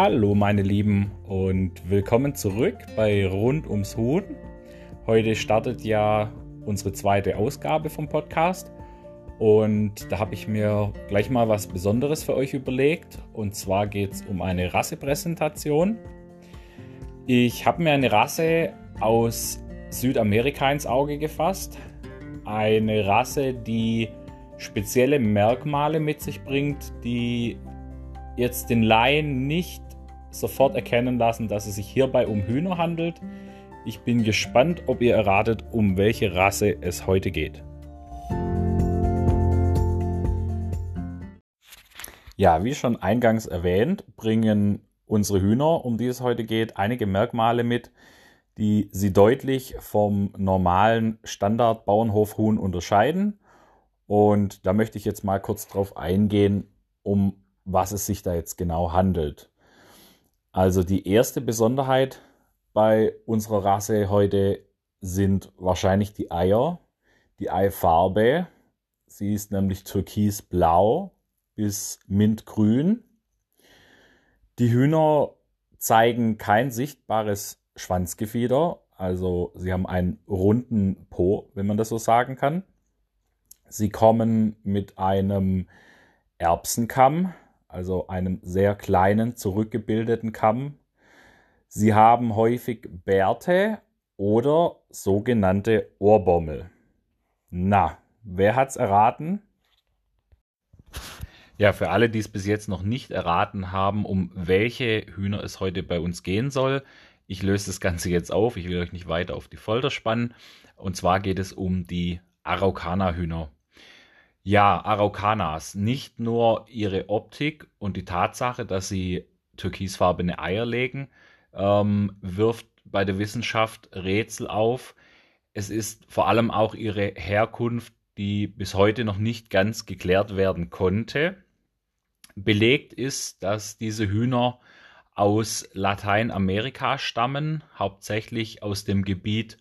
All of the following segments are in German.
Hallo meine Lieben und willkommen zurück bei Rund ums Huhn. Heute startet ja unsere zweite Ausgabe vom Podcast und da habe ich mir gleich mal was Besonderes für euch überlegt und zwar geht es um eine Rassepräsentation. Ich habe mir eine Rasse aus Südamerika ins Auge gefasst. Eine Rasse, die spezielle Merkmale mit sich bringt, die jetzt den Laien nicht sofort erkennen lassen, dass es sich hierbei um Hühner handelt. Ich bin gespannt, ob ihr erratet, um welche Rasse es heute geht. Ja, wie schon eingangs erwähnt, bringen unsere Hühner, um die es heute geht, einige Merkmale mit, die sie deutlich vom normalen Standard-Bauernhofhuhn unterscheiden. Und da möchte ich jetzt mal kurz drauf eingehen, um was es sich da jetzt genau handelt. Also die erste Besonderheit bei unserer Rasse heute sind wahrscheinlich die Eier, die Eifarbe. Sie ist nämlich türkisblau bis mintgrün. Die Hühner zeigen kein sichtbares Schwanzgefieder, also sie haben einen runden Po, wenn man das so sagen kann. Sie kommen mit einem Erbsenkamm, also einem sehr kleinen, zurückgebildeten Kamm. Sie haben häufig Bärte oder sogenannte Ohrbommel. Na, wer hat's erraten? Ja, für alle, die es bis jetzt noch nicht erraten haben, um welche Hühner es heute bei uns gehen soll, ich löse das Ganze jetzt auf. Ich will euch nicht weiter auf die Folter spannen. Und zwar geht es um die Araucana-Hühner. Ja, Araucanas, nicht nur ihre Optik und die Tatsache, dass sie türkisfarbene Eier legen, ähm, wirft bei der Wissenschaft Rätsel auf. Es ist vor allem auch ihre Herkunft, die bis heute noch nicht ganz geklärt werden konnte. Belegt ist, dass diese Hühner aus Lateinamerika stammen, hauptsächlich aus dem Gebiet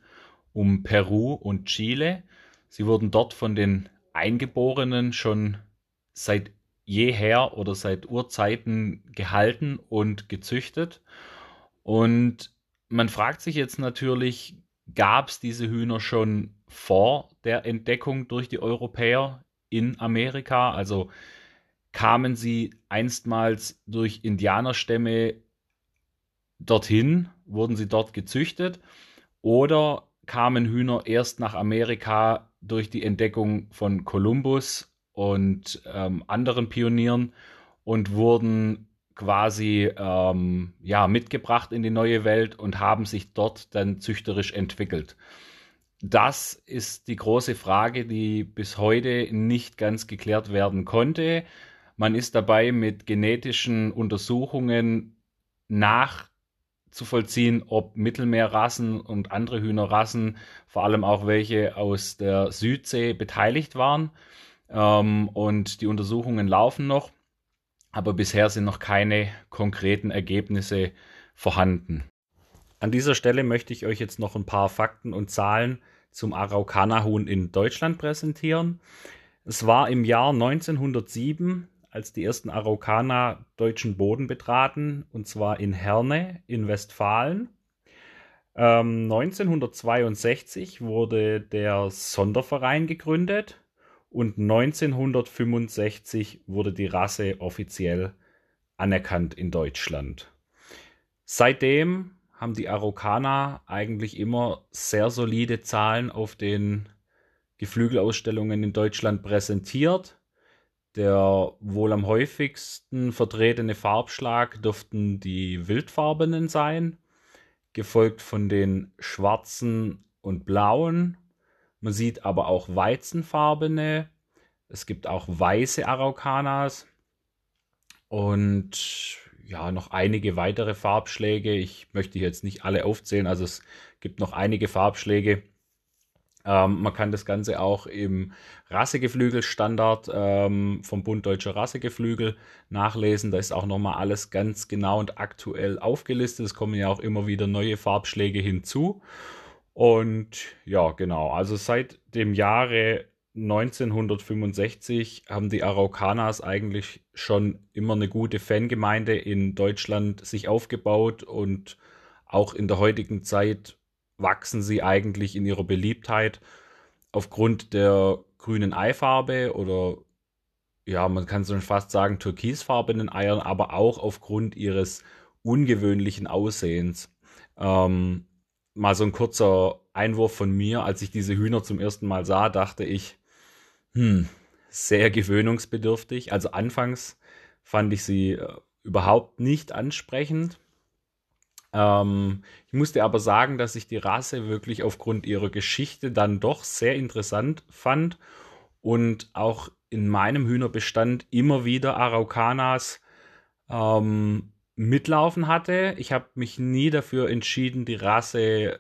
um Peru und Chile. Sie wurden dort von den Eingeborenen schon seit jeher oder seit Urzeiten gehalten und gezüchtet. Und man fragt sich jetzt natürlich, gab es diese Hühner schon vor der Entdeckung durch die Europäer in Amerika? Also kamen sie einstmals durch Indianerstämme dorthin, wurden sie dort gezüchtet oder kamen Hühner erst nach Amerika durch die Entdeckung von Kolumbus und ähm, anderen Pionieren und wurden quasi ähm, ja, mitgebracht in die neue Welt und haben sich dort dann züchterisch entwickelt. Das ist die große Frage, die bis heute nicht ganz geklärt werden konnte. Man ist dabei mit genetischen Untersuchungen nach zu vollziehen, ob Mittelmeerrassen und andere Hühnerrassen, vor allem auch welche aus der Südsee, beteiligt waren. Ähm, und die Untersuchungen laufen noch, aber bisher sind noch keine konkreten Ergebnisse vorhanden. An dieser Stelle möchte ich euch jetzt noch ein paar Fakten und Zahlen zum Araucana-Huhn in Deutschland präsentieren. Es war im Jahr 1907 als die ersten Araukaner deutschen Boden betraten, und zwar in Herne in Westfalen. Ähm, 1962 wurde der Sonderverein gegründet und 1965 wurde die Rasse offiziell anerkannt in Deutschland. Seitdem haben die Araukaner eigentlich immer sehr solide Zahlen auf den Geflügelausstellungen in Deutschland präsentiert. Der wohl am häufigsten vertretene Farbschlag dürften die wildfarbenen sein, gefolgt von den schwarzen und blauen. Man sieht aber auch weizenfarbene. Es gibt auch weiße Araucanas und ja, noch einige weitere Farbschläge. Ich möchte jetzt nicht alle aufzählen, also es gibt noch einige Farbschläge ähm, man kann das Ganze auch im Rassegeflügelstandard ähm, vom Bund Deutscher Rassegeflügel nachlesen. Da ist auch nochmal alles ganz genau und aktuell aufgelistet. Es kommen ja auch immer wieder neue Farbschläge hinzu. Und ja, genau, also seit dem Jahre 1965 haben die Araucanas eigentlich schon immer eine gute Fangemeinde in Deutschland sich aufgebaut und auch in der heutigen Zeit wachsen sie eigentlich in ihrer Beliebtheit aufgrund der grünen Eifarbe oder ja, man kann schon fast sagen türkisfarbenen Eiern, aber auch aufgrund ihres ungewöhnlichen Aussehens. Ähm, mal so ein kurzer Einwurf von mir, als ich diese Hühner zum ersten Mal sah, dachte ich, hm, sehr gewöhnungsbedürftig. Also anfangs fand ich sie äh, überhaupt nicht ansprechend. Ähm, ich musste aber sagen, dass ich die Rasse wirklich aufgrund ihrer Geschichte dann doch sehr interessant fand und auch in meinem Hühnerbestand immer wieder Araucanas ähm, mitlaufen hatte. Ich habe mich nie dafür entschieden, die Rasse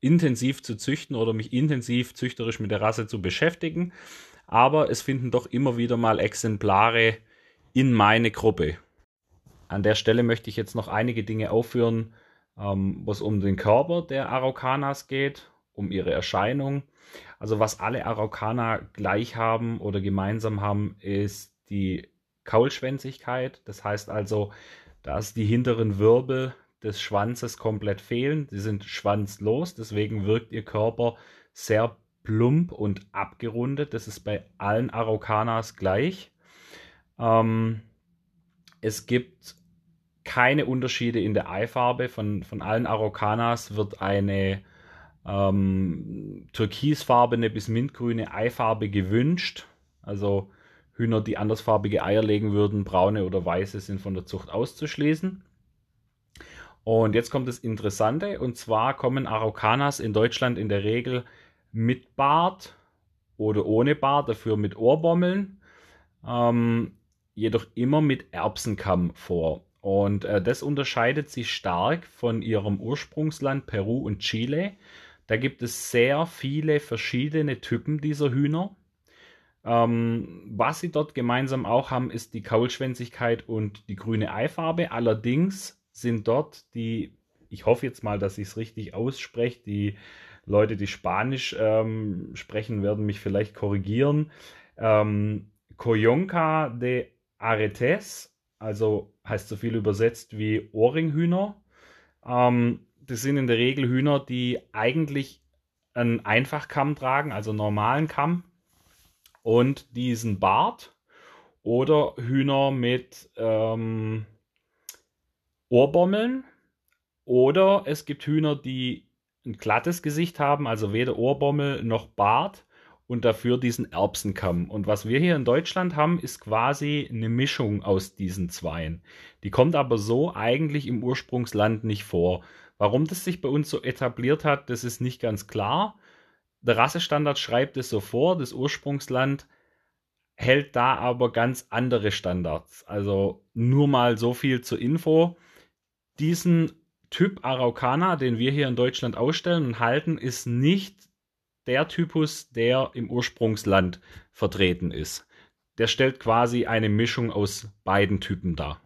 intensiv zu züchten oder mich intensiv züchterisch mit der Rasse zu beschäftigen. Aber es finden doch immer wieder mal Exemplare in meine Gruppe. An der Stelle möchte ich jetzt noch einige Dinge aufführen, ähm, was um den Körper der Araucanas geht, um ihre Erscheinung. Also was alle Araucana gleich haben oder gemeinsam haben, ist die Kaulschwänzigkeit. Das heißt also, dass die hinteren Wirbel des Schwanzes komplett fehlen. Sie sind schwanzlos, deswegen wirkt ihr Körper sehr plump und abgerundet. Das ist bei allen Araucanas gleich. Ähm, es gibt keine Unterschiede in der Eifarbe. Von, von allen Araucanas wird eine ähm, türkisfarbene bis mintgrüne Eifarbe gewünscht. Also Hühner, die andersfarbige Eier legen würden, braune oder weiße, sind von der Zucht auszuschließen. Und jetzt kommt das Interessante, und zwar kommen Araucanas in Deutschland in der Regel mit Bart oder ohne Bart, dafür mit Ohrbommeln, ähm, jedoch immer mit Erbsenkamm vor. Und äh, das unterscheidet sich stark von ihrem Ursprungsland Peru und Chile. Da gibt es sehr viele verschiedene Typen dieser Hühner. Ähm, was sie dort gemeinsam auch haben, ist die Kaulschwänzigkeit und die grüne Eifarbe. Allerdings sind dort die, ich hoffe jetzt mal, dass ich es richtig ausspreche, die Leute, die Spanisch ähm, sprechen, werden mich vielleicht korrigieren. Ähm, Coyonca de Aretes, also heißt so viel übersetzt wie Ohrringhühner. Ähm, das sind in der Regel Hühner, die eigentlich einen Einfachkamm tragen, also normalen Kamm und diesen Bart oder Hühner mit ähm, Ohrbommeln oder es gibt Hühner, die ein glattes Gesicht haben, also weder Ohrbommel noch Bart und dafür diesen Erbsenkamm. Und was wir hier in Deutschland haben, ist quasi eine Mischung aus diesen zweien. Die kommt aber so eigentlich im Ursprungsland nicht vor. Warum das sich bei uns so etabliert hat, das ist nicht ganz klar. Der Rassestandard schreibt es so vor, das Ursprungsland hält da aber ganz andere Standards. Also nur mal so viel zur Info. Diesen Typ Araucana, den wir hier in Deutschland ausstellen und halten, ist nicht der Typus, der im Ursprungsland vertreten ist. Der stellt quasi eine Mischung aus beiden Typen dar.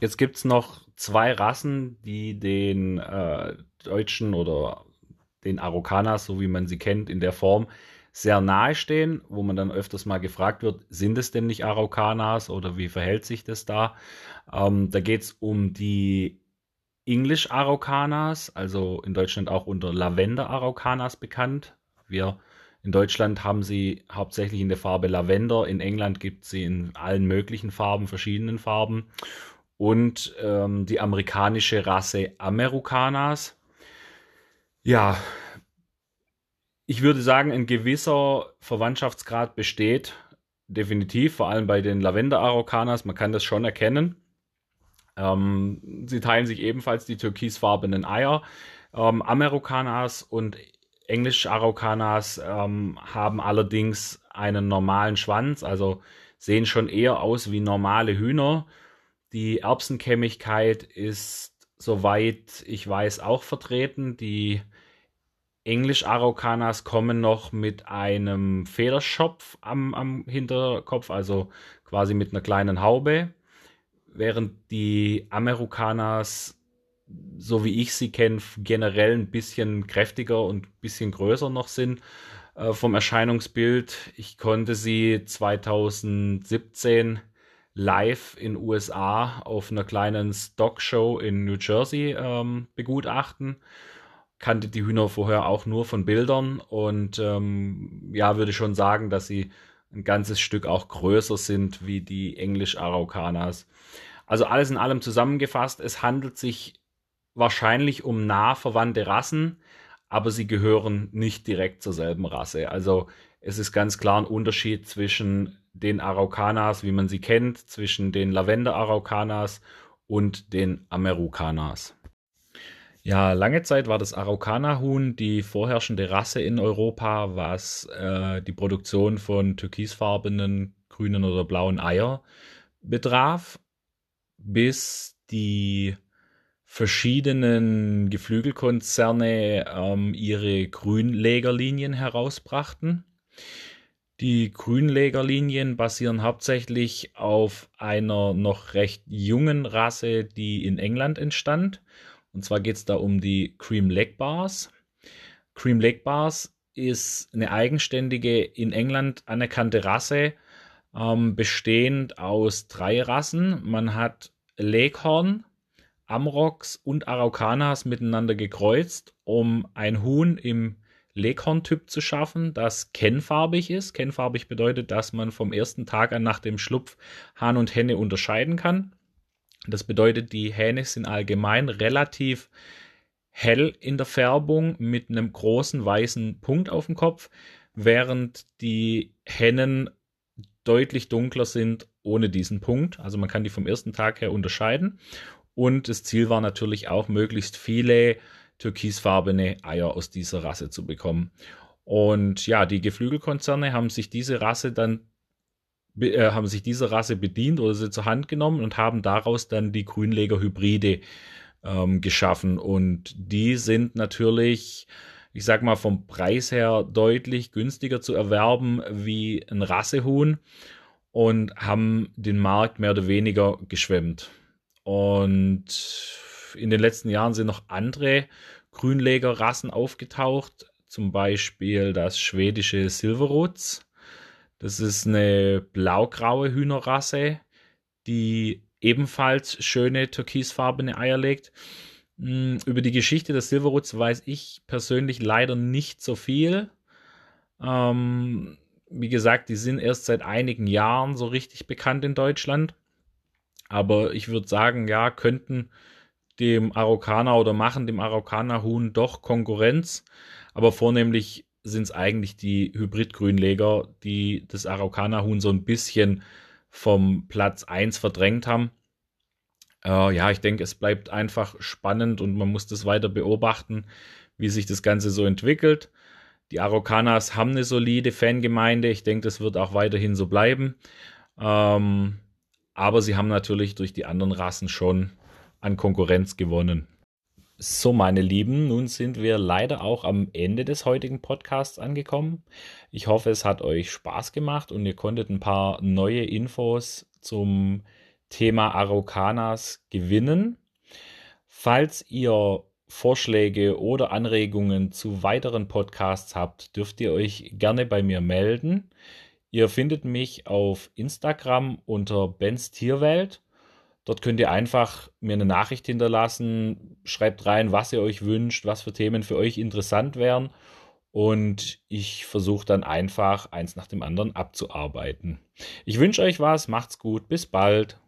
Jetzt gibt es noch zwei Rassen, die den äh, Deutschen oder den Araucanas, so wie man sie kennt, in der Form sehr nahe stehen, wo man dann öfters mal gefragt wird, sind es denn nicht Araucanas oder wie verhält sich das da? Ähm, da geht es um die English Araucanas, also in Deutschland auch unter Lavender Araucanas bekannt. Wir in Deutschland haben sie hauptsächlich in der Farbe Lavender, in England gibt es sie in allen möglichen Farben, verschiedenen Farben. Und ähm, die amerikanische Rasse Americanas. Ja, ich würde sagen, ein gewisser Verwandtschaftsgrad besteht definitiv, vor allem bei den Lavender-Araucanas. Man kann das schon erkennen. Ähm, sie teilen sich ebenfalls die türkisfarbenen Eier. Ähm, Americanas und Englisch-Araucanas ähm, haben allerdings einen normalen Schwanz, also sehen schon eher aus wie normale Hühner. Die Erbsenkämmigkeit ist, soweit ich weiß, auch vertreten. Die Englisch-Araucanas kommen noch mit einem Federschopf am, am Hinterkopf, also quasi mit einer kleinen Haube, während die Amerikanas, so wie ich sie kenne, generell ein bisschen kräftiger und ein bisschen größer noch sind. äh, vom Erscheinungsbild. Ich konnte sie 2017 live in USA auf einer kleinen Stock-Show in New Jersey ähm, begutachten. Kannte die Hühner vorher auch nur von Bildern und ähm, ja, würde schon sagen, dass sie ein ganzes Stück auch größer sind wie die Englisch-Araucanas. Also alles in allem zusammengefasst, es handelt sich wahrscheinlich um nah verwandte Rassen, aber sie gehören nicht direkt zur selben Rasse. Also es ist ganz klar ein Unterschied zwischen den Araucanas, wie man sie kennt, zwischen den Lavender-Araucanas und den Americanas. Ja, lange Zeit war das Araucana-Huhn die vorherrschende Rasse in Europa, was äh, die Produktion von türkisfarbenen, grünen oder blauen Eier betraf, bis die verschiedenen Geflügelkonzerne ähm, ihre Grünlegerlinien herausbrachten. Die Grünlegerlinien basieren hauptsächlich auf einer noch recht jungen Rasse, die in England entstand. Und zwar geht es da um die Cream Leg Bars. Cream Leg Bars ist eine eigenständige in England anerkannte Rasse, ähm, bestehend aus drei Rassen. Man hat Leghorn, Amrox und Araucanas miteinander gekreuzt, um ein Huhn im Leghorn-Typ zu schaffen, das kennfarbig ist. Kennfarbig bedeutet, dass man vom ersten Tag an nach dem Schlupf Hahn und Henne unterscheiden kann. Das bedeutet, die Hähne sind allgemein relativ hell in der Färbung mit einem großen weißen Punkt auf dem Kopf, während die Hennen deutlich dunkler sind ohne diesen Punkt. Also man kann die vom ersten Tag her unterscheiden. Und das Ziel war natürlich auch, möglichst viele türkisfarbene Eier aus dieser Rasse zu bekommen. Und ja, die Geflügelkonzerne haben sich diese Rasse dann äh, haben sich dieser Rasse bedient oder sie zur Hand genommen und haben daraus dann die Grünleger-Hybride ähm, geschaffen. Und die sind natürlich, ich sag mal, vom Preis her deutlich günstiger zu erwerben wie ein Rassehuhn und haben den Markt mehr oder weniger geschwemmt. Und in den letzten Jahren sind noch andere Grünlegerrassen aufgetaucht, zum Beispiel das schwedische Silverroots. Das ist eine blaugraue Hühnerrasse, die ebenfalls schöne türkisfarbene Eier legt. Hm, über die Geschichte des Silverroots weiß ich persönlich leider nicht so viel. Ähm, wie gesagt, die sind erst seit einigen Jahren so richtig bekannt in Deutschland. Aber ich würde sagen, ja, könnten dem Araukaner oder machen dem Araukaner-Huhn doch Konkurrenz. Aber vornehmlich sind es eigentlich die Hybrid-Grünleger, die das Araukaner-Huhn so ein bisschen vom Platz 1 verdrängt haben. Äh, ja, ich denke, es bleibt einfach spannend und man muss das weiter beobachten, wie sich das Ganze so entwickelt. Die Araucanas haben eine solide Fangemeinde. Ich denke, das wird auch weiterhin so bleiben. Ähm, aber sie haben natürlich durch die anderen Rassen schon an Konkurrenz gewonnen. So, meine Lieben, nun sind wir leider auch am Ende des heutigen Podcasts angekommen. Ich hoffe, es hat euch Spaß gemacht und ihr konntet ein paar neue Infos zum Thema Araucanas gewinnen. Falls ihr Vorschläge oder Anregungen zu weiteren Podcasts habt, dürft ihr euch gerne bei mir melden. Ihr findet mich auf Instagram unter Bens Tierwelt. Dort könnt ihr einfach mir eine Nachricht hinterlassen, schreibt rein, was ihr euch wünscht, was für Themen für euch interessant wären. Und ich versuche dann einfach eins nach dem anderen abzuarbeiten. Ich wünsche euch was, macht's gut, bis bald.